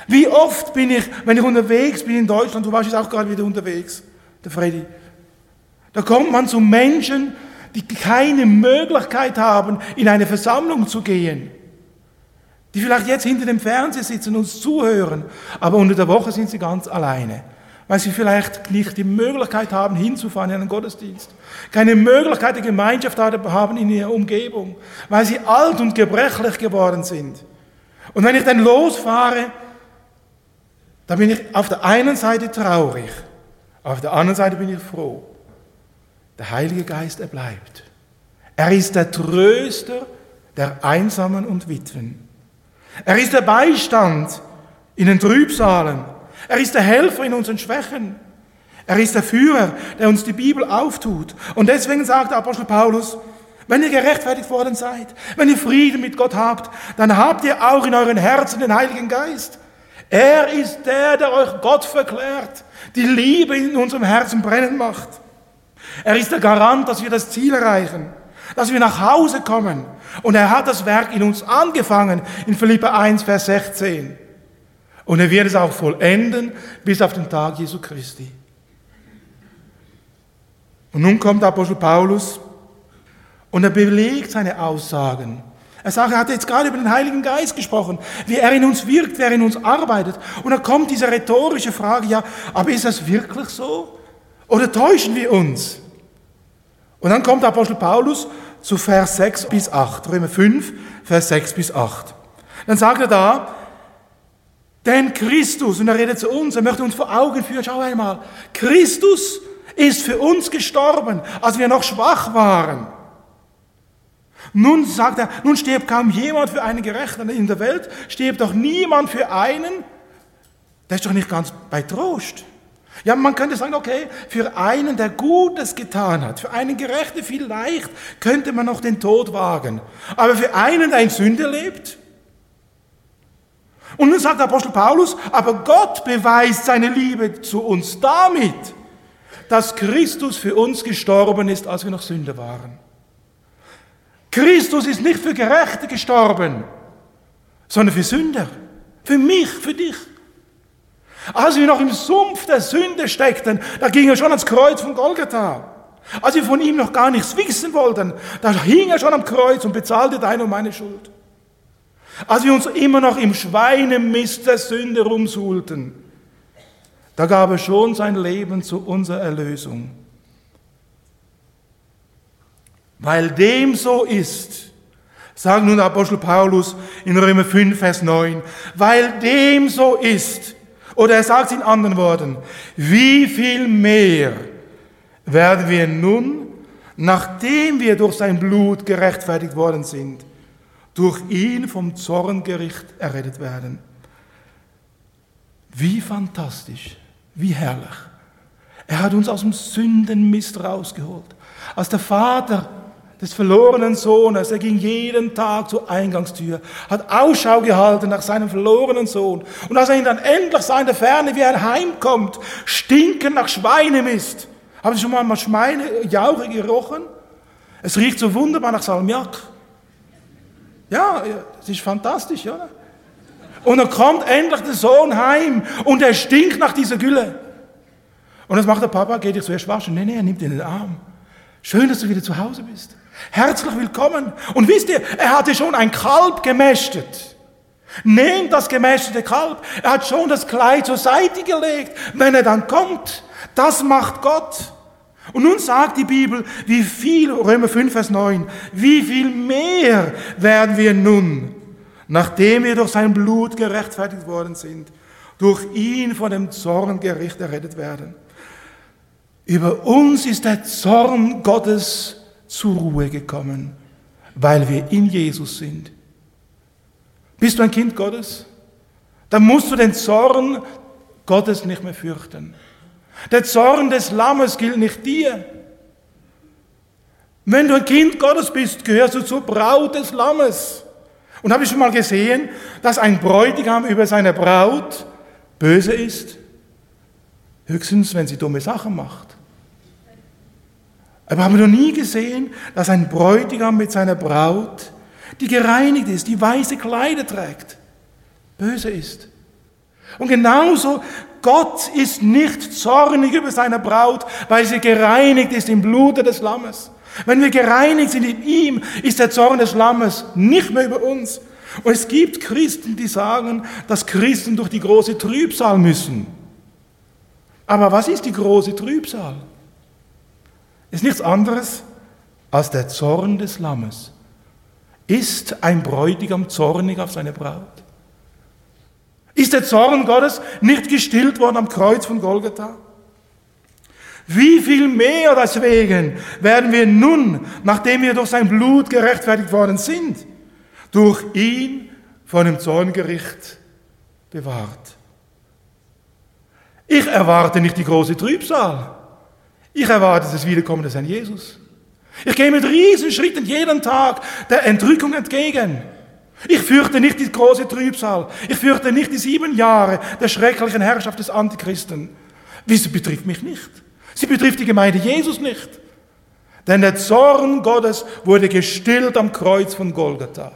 Wie oft bin ich, wenn ich unterwegs bin in Deutschland, du warst jetzt auch gerade wieder unterwegs, der Freddy, da kommt man zu Menschen, die keine Möglichkeit haben, in eine Versammlung zu gehen. Die vielleicht jetzt hinter dem Fernseher sitzen und uns zuhören, aber unter der Woche sind sie ganz alleine. Weil sie vielleicht nicht die Möglichkeit haben, hinzufahren in einen Gottesdienst, keine Möglichkeit der Gemeinschaft haben in ihrer Umgebung, weil sie alt und gebrechlich geworden sind. Und wenn ich dann losfahre, dann bin ich auf der einen Seite traurig, auf der anderen Seite bin ich froh. Der Heilige Geist, er bleibt. Er ist der Tröster der Einsamen und Witwen. Er ist der Beistand in den Trübsalen. Er ist der Helfer in unseren Schwächen. Er ist der Führer, der uns die Bibel auftut. Und deswegen sagt der Apostel Paulus, wenn ihr gerechtfertigt worden seid, wenn ihr Frieden mit Gott habt, dann habt ihr auch in euren Herzen den Heiligen Geist. Er ist der, der euch Gott verklärt, die Liebe in unserem Herzen brennen macht. Er ist der Garant, dass wir das Ziel erreichen, dass wir nach Hause kommen. Und er hat das Werk in uns angefangen, in Philippa 1, Vers 16. Und er wird es auch vollenden bis auf den Tag Jesu Christi. Und nun kommt Apostel Paulus und er belegt seine Aussagen. Er sagt, er hat jetzt gerade über den Heiligen Geist gesprochen, wie er in uns wirkt, wer in uns arbeitet. Und dann kommt diese rhetorische Frage, ja, aber ist das wirklich so? Oder täuschen wir uns? Und dann kommt Apostel Paulus zu Vers 6 bis 8, Römer 5, Vers 6 bis 8. Dann sagt er da, denn Christus, und er redet zu uns, er möchte uns vor Augen führen, schau einmal, Christus ist für uns gestorben, als wir noch schwach waren. Nun sagt er, nun stirbt kaum jemand für einen Gerechten in der Welt, stirbt doch niemand für einen, der ist doch nicht ganz bei Trost. Ja, man könnte sagen, okay, für einen, der Gutes getan hat, für einen Gerechten vielleicht könnte man noch den Tod wagen. Aber für einen, der in Sünde lebt, und nun sagt der Apostel Paulus, aber Gott beweist seine Liebe zu uns damit, dass Christus für uns gestorben ist, als wir noch Sünder waren. Christus ist nicht für Gerechte gestorben, sondern für Sünder. Für mich, für dich. Als wir noch im Sumpf der Sünde steckten, da ging er schon ans Kreuz von Golgatha. Als wir von ihm noch gar nichts wissen wollten, da hing er schon am Kreuz und bezahlte deine und meine Schuld. Als wir uns immer noch im Schweinemist der Sünde rumsuhlten, da gab er schon sein Leben zu unserer Erlösung. Weil dem so ist, sagt nun der Apostel Paulus in Römer 5, Vers 9, weil dem so ist, oder er sagt es in anderen Worten, wie viel mehr werden wir nun, nachdem wir durch sein Blut gerechtfertigt worden sind, durch ihn vom Zorngericht errettet werden. Wie fantastisch, wie herrlich. Er hat uns aus dem Sündenmist rausgeholt. Als der Vater des verlorenen Sohnes, er ging jeden Tag zur Eingangstür, hat Ausschau gehalten nach seinem verlorenen Sohn. Und als er ihn dann endlich sah in der Ferne, wie er heimkommt, stinkend nach Schweinemist. Haben Sie schon mal Schweinejauche gerochen? Es riecht so wunderbar nach Salmiak. Ja, es ist fantastisch, oder? Und dann kommt endlich der Sohn heim und er stinkt nach dieser Gülle. Und was macht der Papa? Geht dich zuerst waschen? Nee, nee, er nimmt ihn in den Arm. Schön, dass du wieder zu Hause bist. Herzlich willkommen. Und wisst ihr, er hatte schon ein Kalb gemästet. Nehmt das gemästete Kalb. Er hat schon das Kleid zur Seite gelegt. Wenn er dann kommt, das macht Gott. Und nun sagt die Bibel, wie viel, Römer 5, Vers 9, wie viel mehr werden wir nun, nachdem wir durch sein Blut gerechtfertigt worden sind, durch ihn von dem Zorngericht errettet werden. Über uns ist der Zorn Gottes zur Ruhe gekommen, weil wir in Jesus sind. Bist du ein Kind Gottes? Dann musst du den Zorn Gottes nicht mehr fürchten. Der Zorn des Lammes gilt nicht dir. Wenn du ein Kind Gottes bist, gehörst du zur Braut des Lammes. Und habe ich schon mal gesehen, dass ein Bräutigam über seine Braut böse ist? Höchstens, wenn sie dumme Sachen macht. Aber haben wir noch nie gesehen, dass ein Bräutigam mit seiner Braut, die gereinigt ist, die weiße Kleider trägt, böse ist. Und genauso Gott ist nicht zornig über seine Braut, weil sie gereinigt ist im Blute des Lammes. Wenn wir gereinigt sind in ihm, ist der Zorn des Lammes nicht mehr über uns. Und es gibt Christen, die sagen, dass Christen durch die große Trübsal müssen. Aber was ist die große Trübsal? Ist nichts anderes als der Zorn des Lammes. Ist ein Bräutigam zornig auf seine Braut? Ist der Zorn Gottes nicht gestillt worden am Kreuz von Golgatha? Wie viel mehr deswegen werden wir nun, nachdem wir durch sein Blut gerechtfertigt worden sind, durch ihn von dem Zorngericht bewahrt. Ich erwarte nicht die große Trübsal. Ich erwarte das Wiederkommen des Herrn Jesus. Ich gehe mit Riesenschritten jeden Tag der Entrückung entgegen. Ich fürchte nicht die große Trübsal. Ich fürchte nicht die sieben Jahre der schrecklichen Herrschaft des Antichristen. Wieso betrifft mich nicht? Sie betrifft die Gemeinde Jesus nicht. Denn der Zorn Gottes wurde gestillt am Kreuz von Golgatha.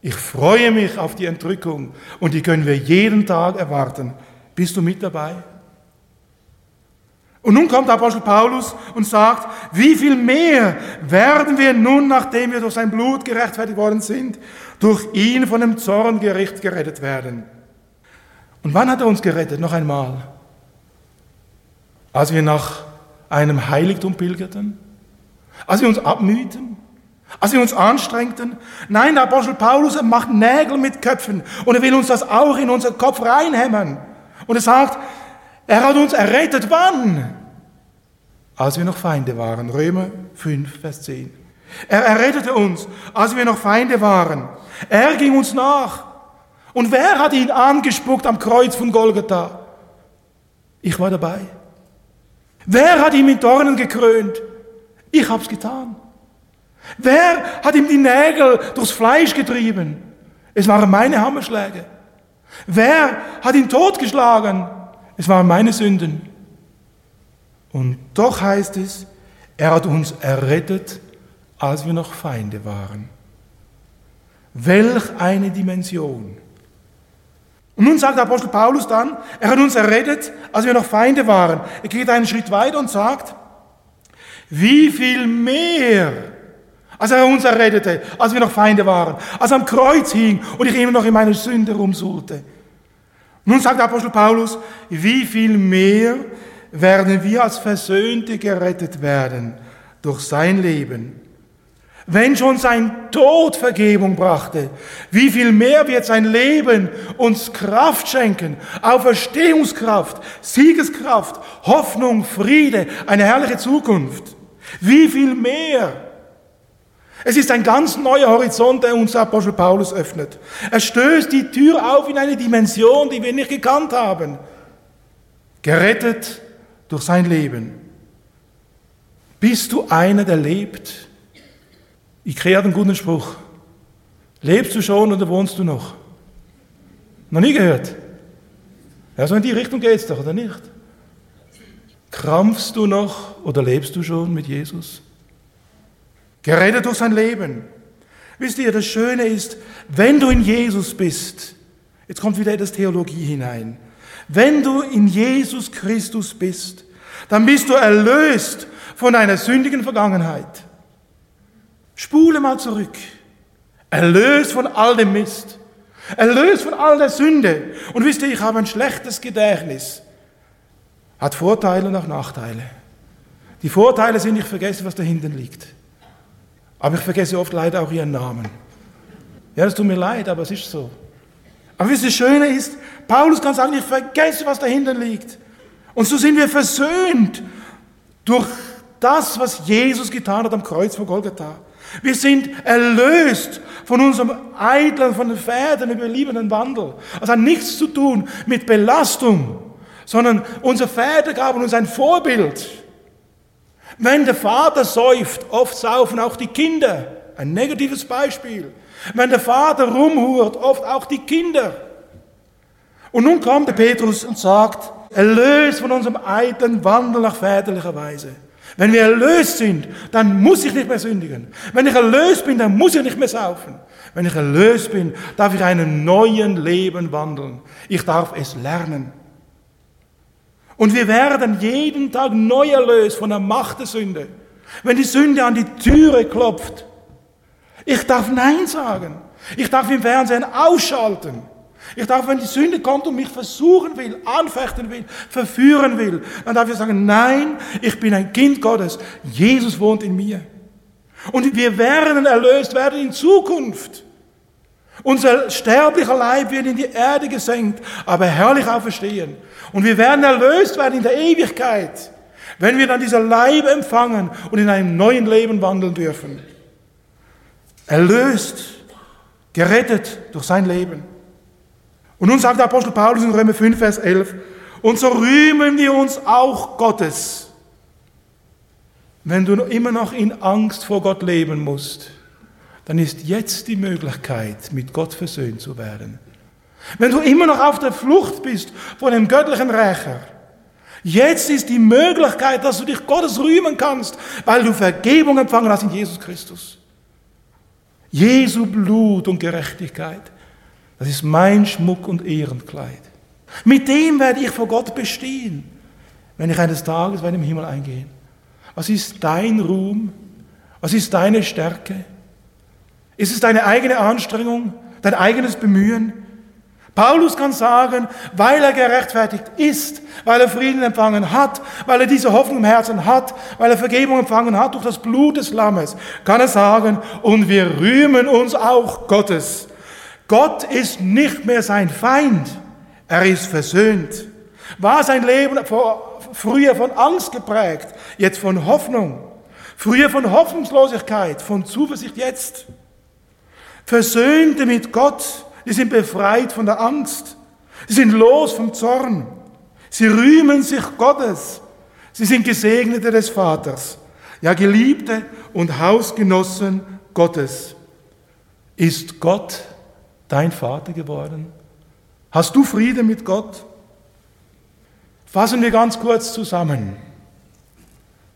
Ich freue mich auf die Entrückung und die können wir jeden Tag erwarten. Bist du mit dabei? Und nun kommt Apostel Paulus und sagt, wie viel mehr werden wir nun, nachdem wir durch sein Blut gerechtfertigt worden sind, durch ihn von dem Zorngericht gerettet werden. Und wann hat er uns gerettet? Noch einmal als wir nach einem Heiligtum pilgerten, als wir uns abmühten, als wir uns anstrengten. Nein, der Apostel Paulus macht Nägel mit Köpfen und er will uns das auch in unseren Kopf reinhämmern. Und er sagt, er hat uns errettet. Wann? Als wir noch Feinde waren. Römer 5, Vers 10. Er errettete uns, als wir noch Feinde waren. Er ging uns nach. Und wer hat ihn angespuckt am Kreuz von Golgatha? Ich war dabei. Wer hat ihn mit Dornen gekrönt? Ich hab's getan. Wer hat ihm die Nägel durchs Fleisch getrieben? Es waren meine Hammerschläge. Wer hat ihn totgeschlagen? Es waren meine Sünden. Und doch heißt es, er hat uns errettet, als wir noch Feinde waren. Welch eine Dimension. Und nun sagt der Apostel Paulus dann, er hat uns errettet, als wir noch Feinde waren. Er geht einen Schritt weiter und sagt, wie viel mehr, als er uns errettete, als wir noch Feinde waren, als er am Kreuz hing und ich immer noch in meiner Sünde rumsuchte. Nun sagt der Apostel Paulus, wie viel mehr werden wir als Versöhnte gerettet werden durch sein Leben. Wenn schon sein Tod Vergebung brachte, wie viel mehr wird sein Leben uns Kraft schenken, Auferstehungskraft, Siegeskraft, Hoffnung, Friede, eine herrliche Zukunft. Wie viel mehr? Es ist ein ganz neuer Horizont, der uns Apostel Paulus öffnet. Er stößt die Tür auf in eine Dimension, die wir nicht gekannt haben. Gerettet durch sein Leben. Bist du einer, der lebt? Ich kreiere einen guten Spruch. Lebst du schon oder wohnst du noch? Noch nie gehört? Ja, so in die Richtung geht es doch, oder nicht? Krampfst du noch oder lebst du schon mit Jesus? Gerettet durch sein Leben. Wisst ihr, das Schöne ist, wenn du in Jesus bist, jetzt kommt wieder etwas Theologie hinein, wenn du in Jesus Christus bist, dann bist du erlöst von einer sündigen Vergangenheit. Spule mal zurück. Erlöst von all dem Mist. Erlöst von all der Sünde. Und wisst ihr, ich habe ein schlechtes Gedächtnis. Hat Vorteile und auch Nachteile. Die Vorteile sind, ich vergesse, was da hinten liegt. Aber ich vergesse oft leider auch ihren Namen. Ja, es tut mir leid, aber es ist so. Aber wisst ihr, das Schöne ist, Paulus kann sagen, ich vergesse, was da hinten liegt. Und so sind wir versöhnt durch das, was Jesus getan hat am Kreuz von Golgatha. Wir sind erlöst von unserem eitlen, von den Pferden überliebenen Wandel. Das hat nichts zu tun mit Belastung, sondern unsere Väter gaben uns ein Vorbild. Wenn der Vater säuft, oft saufen auch die Kinder. Ein negatives Beispiel. Wenn der Vater rumhurt, oft auch die Kinder. Und nun kommt der Petrus und sagt, erlöst von unserem eitlen Wandel nach väterlicher Weise. Wenn wir erlöst sind, dann muss ich nicht mehr sündigen. Wenn ich erlöst bin, dann muss ich nicht mehr saufen. Wenn ich erlöst bin, darf ich einen neuen Leben wandeln. Ich darf es lernen. Und wir werden jeden Tag neu erlöst von der Macht der Sünde. Wenn die Sünde an die Türe klopft, ich darf Nein sagen. Ich darf im Fernsehen ausschalten. Ich darf, wenn die Sünde kommt und mich versuchen will, anfechten will, verführen will, dann darf ich sagen, nein, ich bin ein Kind Gottes. Jesus wohnt in mir. Und wir werden erlöst werden in Zukunft. Unser sterblicher Leib wird in die Erde gesenkt, aber herrlich auferstehen. Und wir werden erlöst werden in der Ewigkeit, wenn wir dann dieser Leib empfangen und in einem neuen Leben wandeln dürfen. Erlöst, gerettet durch sein Leben. Und nun sagt der Apostel Paulus in Römer 5, Vers 11, und so rühmen wir uns auch Gottes, wenn du immer noch in Angst vor Gott leben musst dann ist jetzt die Möglichkeit, mit Gott versöhnt zu werden. Wenn du immer noch auf der Flucht bist vor dem göttlichen Rächer, jetzt ist die Möglichkeit, dass du dich Gottes rühmen kannst, weil du Vergebung empfangen hast in Jesus Christus. Jesu Blut und Gerechtigkeit, das ist mein Schmuck und Ehrenkleid. Mit dem werde ich vor Gott bestehen, wenn ich eines Tages werde im Himmel eingehen. Was ist dein Ruhm? Was ist deine Stärke? Ist es deine eigene Anstrengung, dein eigenes Bemühen? Paulus kann sagen, weil er gerechtfertigt ist, weil er Frieden empfangen hat, weil er diese Hoffnung im Herzen hat, weil er Vergebung empfangen hat durch das Blut des Lammes, kann er sagen, und wir rühmen uns auch Gottes. Gott ist nicht mehr sein Feind, er ist versöhnt. War sein Leben früher von Angst geprägt, jetzt von Hoffnung, früher von Hoffnungslosigkeit, von Zuversicht jetzt. Versöhnte mit Gott, die sind befreit von der Angst. Sie sind los vom Zorn. Sie rühmen sich Gottes. Sie sind Gesegnete des Vaters. Ja, Geliebte und Hausgenossen Gottes. Ist Gott dein Vater geworden? Hast du Frieden mit Gott? Fassen wir ganz kurz zusammen.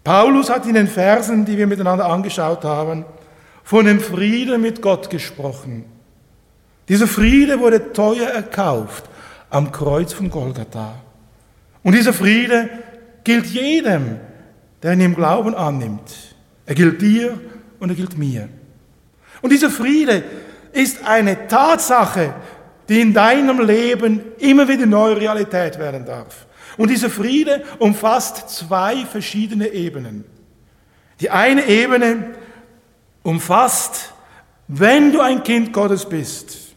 Paulus hat in den Versen, die wir miteinander angeschaut haben, von dem Frieden mit Gott gesprochen. Dieser Friede wurde teuer erkauft am Kreuz von Golgatha. Und dieser Friede gilt jedem, der ihn im Glauben annimmt. Er gilt dir und er gilt mir. Und dieser Friede ist eine Tatsache, die in deinem Leben immer wieder neue Realität werden darf. Und dieser Friede umfasst zwei verschiedene Ebenen. Die eine Ebene umfasst, wenn du ein Kind Gottes bist,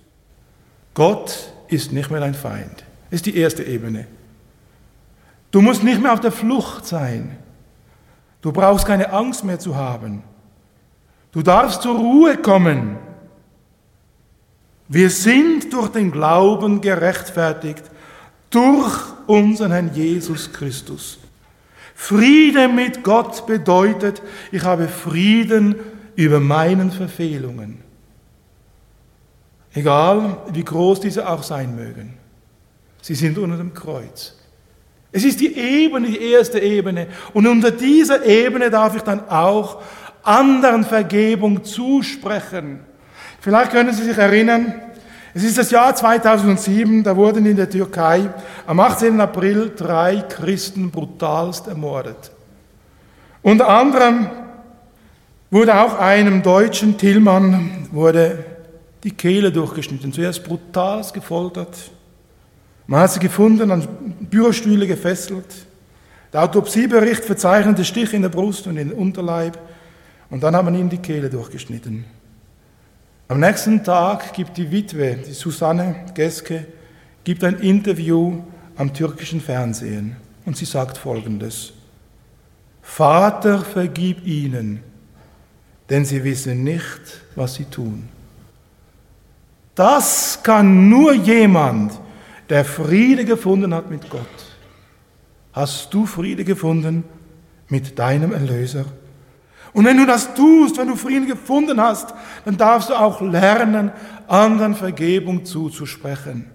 Gott ist nicht mehr dein Feind. Das ist die erste Ebene. Du musst nicht mehr auf der Flucht sein. Du brauchst keine Angst mehr zu haben. Du darfst zur Ruhe kommen. Wir sind durch den Glauben gerechtfertigt, durch unseren Herrn Jesus Christus. Friede mit Gott bedeutet, ich habe Frieden über meinen Verfehlungen. Egal wie groß diese auch sein mögen. Sie sind unter dem Kreuz. Es ist die Ebene, die erste Ebene. Und unter dieser Ebene darf ich dann auch anderen Vergebung zusprechen. Vielleicht können Sie sich erinnern, es ist das Jahr 2007, da wurden in der Türkei am 18. April drei Christen brutalst ermordet. Unter anderem wurde auch einem deutschen Tillmann wurde die Kehle durchgeschnitten. Zuerst brutal gefoltert. Man hat sie gefunden, an Bürostühle gefesselt. Der Autopsiebericht verzeichnet den Stich in der Brust und in den Unterleib. Und dann hat man ihm die Kehle durchgeschnitten. Am nächsten Tag gibt die Witwe, die Susanne Geske, gibt ein Interview am türkischen Fernsehen. Und sie sagt Folgendes. Vater, vergib ihnen, denn sie wissen nicht, was sie tun. Das kann nur jemand, der Friede gefunden hat mit Gott. Hast du Friede gefunden mit deinem Erlöser? Und wenn du das tust, wenn du Frieden gefunden hast, dann darfst du auch lernen, anderen Vergebung zuzusprechen.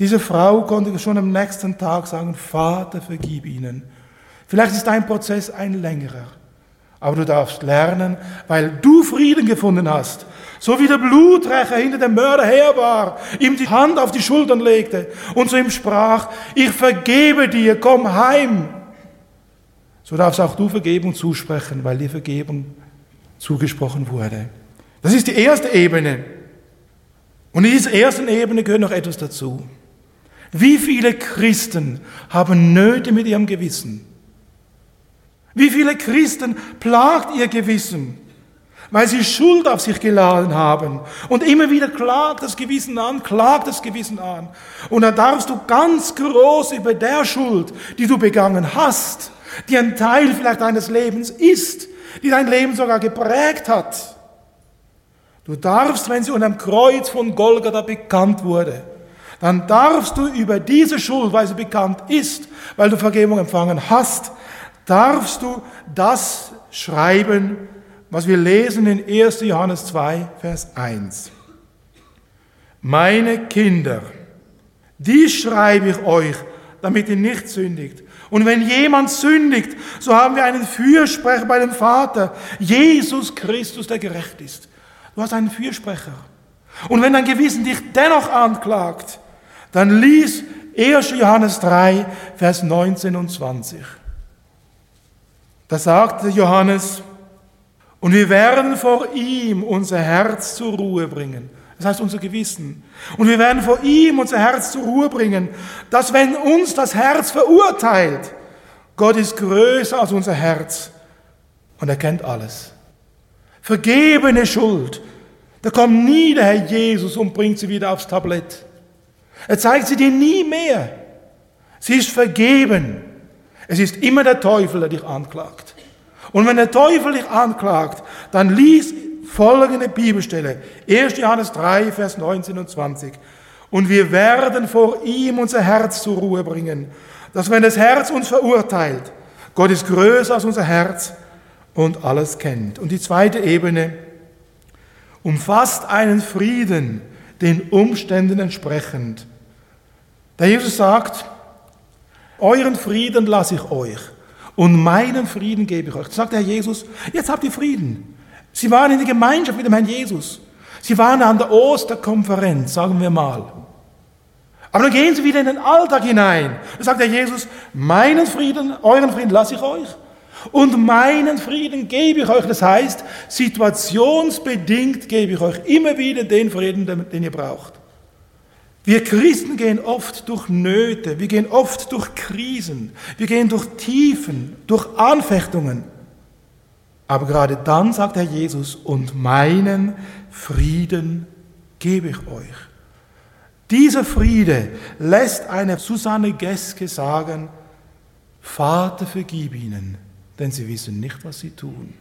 Diese Frau konnte schon am nächsten Tag sagen, Vater, vergib ihnen. Vielleicht ist dein Prozess ein längerer. Aber du darfst lernen, weil du Frieden gefunden hast. So wie der Bluträcher hinter dem Mörder her war, ihm die Hand auf die Schultern legte und zu ihm sprach, ich vergebe dir, komm heim. So darfst auch du Vergebung zusprechen, weil dir Vergebung zugesprochen wurde. Das ist die erste Ebene. Und in dieser ersten Ebene gehört noch etwas dazu. Wie viele Christen haben Nöte mit ihrem Gewissen? Wie viele Christen plagt ihr Gewissen, weil sie Schuld auf sich geladen haben und immer wieder klagt das Gewissen an, klagt das Gewissen an. Und dann darfst du ganz groß über der Schuld, die du begangen hast, die ein Teil vielleicht deines Lebens ist, die dein Leben sogar geprägt hat. Du darfst, wenn sie unter dem Kreuz von Golgatha bekannt wurde, dann darfst du über diese Schuld, weil sie bekannt ist, weil du Vergebung empfangen hast, darfst du das schreiben, was wir lesen in 1. Johannes 2, Vers 1. Meine Kinder, dies schreibe ich euch, damit ihr nicht sündigt. Und wenn jemand sündigt, so haben wir einen Fürsprecher bei dem Vater, Jesus Christus, der gerecht ist. Du hast einen Fürsprecher. Und wenn dein Gewissen dich dennoch anklagt, dann lies 1. Johannes 3, Vers 19 und 20. Da sagte Johannes, und wir werden vor ihm unser Herz zur Ruhe bringen. Das heißt unser Gewissen. Und wir werden vor ihm unser Herz zur Ruhe bringen, dass wenn uns das Herz verurteilt, Gott ist größer als unser Herz und er kennt alles. Vergebene Schuld. Da kommt nie der Herr Jesus und bringt sie wieder aufs Tablett. Er zeigt sie dir nie mehr. Sie ist vergeben. Es ist immer der Teufel, der dich anklagt. Und wenn der Teufel dich anklagt, dann lies folgende Bibelstelle. 1. Johannes 3, Vers 19 und 20. Und wir werden vor ihm unser Herz zur Ruhe bringen, dass wenn das Herz uns verurteilt, Gott ist größer als unser Herz und alles kennt. Und die zweite Ebene umfasst einen Frieden, den Umständen entsprechend. Der Jesus sagt, euren Frieden lasse ich euch und meinen Frieden gebe ich euch. Sagt der Herr Jesus, jetzt habt ihr Frieden. Sie waren in der Gemeinschaft mit dem Herrn Jesus. Sie waren an der Osterkonferenz, sagen wir mal. Aber dann gehen sie wieder in den Alltag hinein. Da sagt der Jesus, meinen Frieden, euren Frieden lasse ich euch. Und meinen Frieden gebe ich euch. Das heißt, situationsbedingt gebe ich euch immer wieder den Frieden, den ihr braucht. Wir Christen gehen oft durch Nöte, wir gehen oft durch Krisen, wir gehen durch Tiefen, durch Anfechtungen. Aber gerade dann sagt Herr Jesus, und meinen Frieden gebe ich euch. Dieser Friede lässt eine Susanne Geske sagen, Vater, vergib ihnen, denn sie wissen nicht, was sie tun.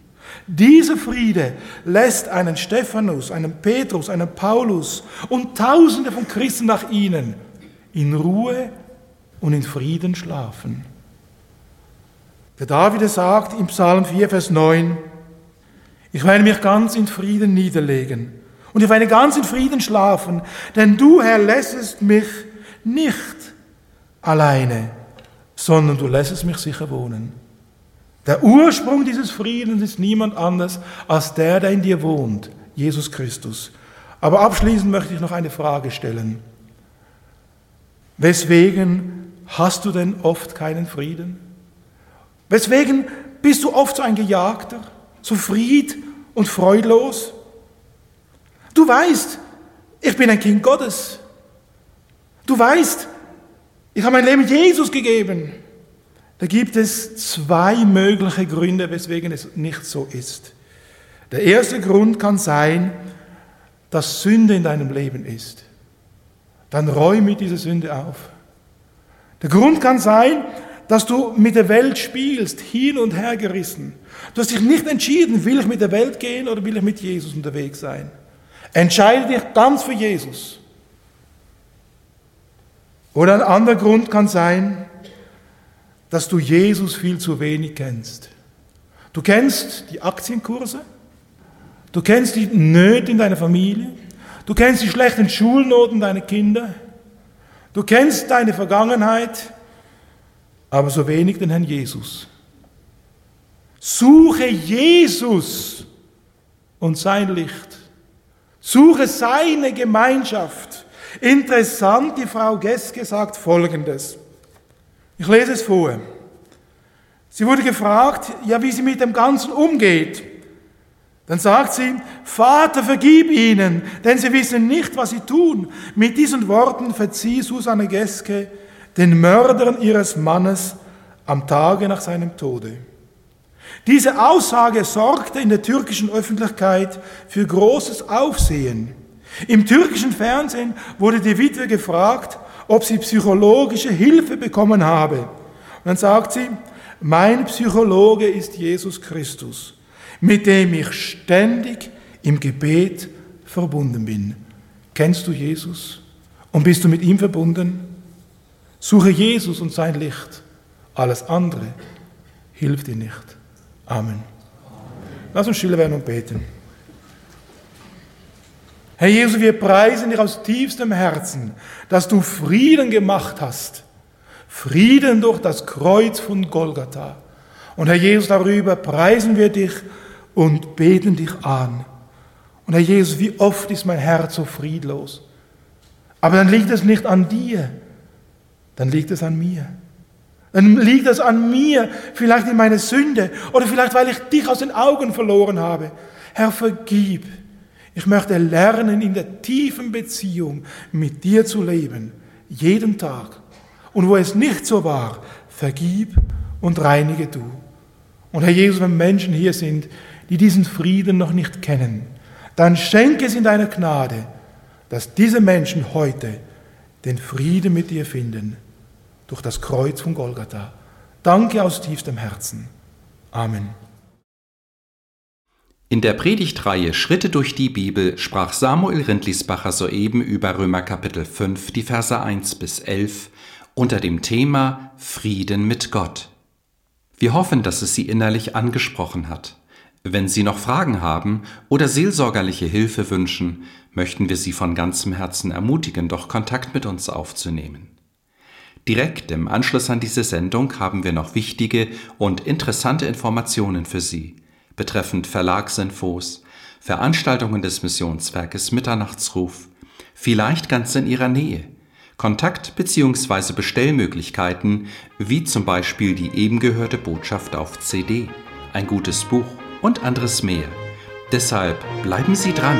Dieser Friede lässt einen Stephanus, einen Petrus, einen Paulus und Tausende von Christen nach ihnen in Ruhe und in Frieden schlafen. Der David sagt im Psalm 4, Vers 9, ich werde mich ganz in Frieden niederlegen und ich werde ganz in Frieden schlafen, denn du, Herr, lässest mich nicht alleine, sondern du lässest mich sicher wohnen. Der Ursprung dieses Friedens ist niemand anders als der, der in dir wohnt, Jesus Christus. Aber abschließend möchte ich noch eine Frage stellen. Weswegen hast du denn oft keinen Frieden? Weswegen bist du oft so ein Gejagter, so fried und freudlos? Du weißt, ich bin ein Kind Gottes. Du weißt, ich habe mein Leben Jesus gegeben. Da gibt es zwei mögliche Gründe, weswegen es nicht so ist. Der erste Grund kann sein, dass Sünde in deinem Leben ist. Dann räume diese Sünde auf. Der Grund kann sein, dass du mit der Welt spielst, hin und her gerissen. Du hast dich nicht entschieden, will ich mit der Welt gehen oder will ich mit Jesus unterwegs sein. Entscheide dich ganz für Jesus. Oder ein anderer Grund kann sein, dass du Jesus viel zu wenig kennst. Du kennst die Aktienkurse, du kennst die Nöte in deiner Familie, du kennst die schlechten Schulnoten deiner Kinder, du kennst deine Vergangenheit, aber so wenig den Herrn Jesus. Suche Jesus und sein Licht. Suche seine Gemeinschaft. Interessant, die Frau Geske sagt Folgendes. Ich lese es vor. Sie wurde gefragt, ja, wie sie mit dem Ganzen umgeht. Dann sagt sie, Vater, vergib ihnen, denn sie wissen nicht, was sie tun. Mit diesen Worten verzieh Susanne Geske den Mördern ihres Mannes am Tage nach seinem Tode. Diese Aussage sorgte in der türkischen Öffentlichkeit für großes Aufsehen. Im türkischen Fernsehen wurde die Witwe gefragt, ob sie psychologische Hilfe bekommen habe. Und dann sagt sie, mein Psychologe ist Jesus Christus mit dem ich ständig im Gebet verbunden bin. Kennst du Jesus und bist du mit ihm verbunden? Suche Jesus und sein Licht. Alles andere hilft dir nicht. Amen. Lass uns stille werden und beten. Herr Jesus, wir preisen dich aus tiefstem Herzen, dass du Frieden gemacht hast. Frieden durch das Kreuz von Golgatha. Und Herr Jesus, darüber preisen wir dich und beten dich an. Und Herr Jesus, wie oft ist mein Herz so friedlos. Aber dann liegt es nicht an dir, dann liegt es an mir. Dann liegt es an mir, vielleicht in meiner Sünde oder vielleicht weil ich dich aus den Augen verloren habe. Herr, vergib. Ich möchte lernen, in der tiefen Beziehung mit dir zu leben, jeden Tag. Und wo es nicht so war, vergib und reinige du. Und Herr Jesus, wenn Menschen hier sind, die diesen Frieden noch nicht kennen, dann schenke es in deiner Gnade, dass diese Menschen heute den Frieden mit dir finden durch das Kreuz von Golgatha. Danke aus tiefstem Herzen. Amen. In der Predigtreihe Schritte durch die Bibel sprach Samuel Rindlisbacher soeben über Römer Kapitel 5, die Verse 1 bis 11 unter dem Thema Frieden mit Gott. Wir hoffen, dass es Sie innerlich angesprochen hat. Wenn Sie noch Fragen haben oder seelsorgerliche Hilfe wünschen, möchten wir Sie von ganzem Herzen ermutigen, doch Kontakt mit uns aufzunehmen. Direkt im Anschluss an diese Sendung haben wir noch wichtige und interessante Informationen für Sie betreffend Verlagsinfos, Veranstaltungen des Missionswerkes Mitternachtsruf, vielleicht ganz in Ihrer Nähe, Kontakt- bzw. Bestellmöglichkeiten, wie zum Beispiel die eben gehörte Botschaft auf CD, ein gutes Buch und anderes mehr. Deshalb bleiben Sie dran.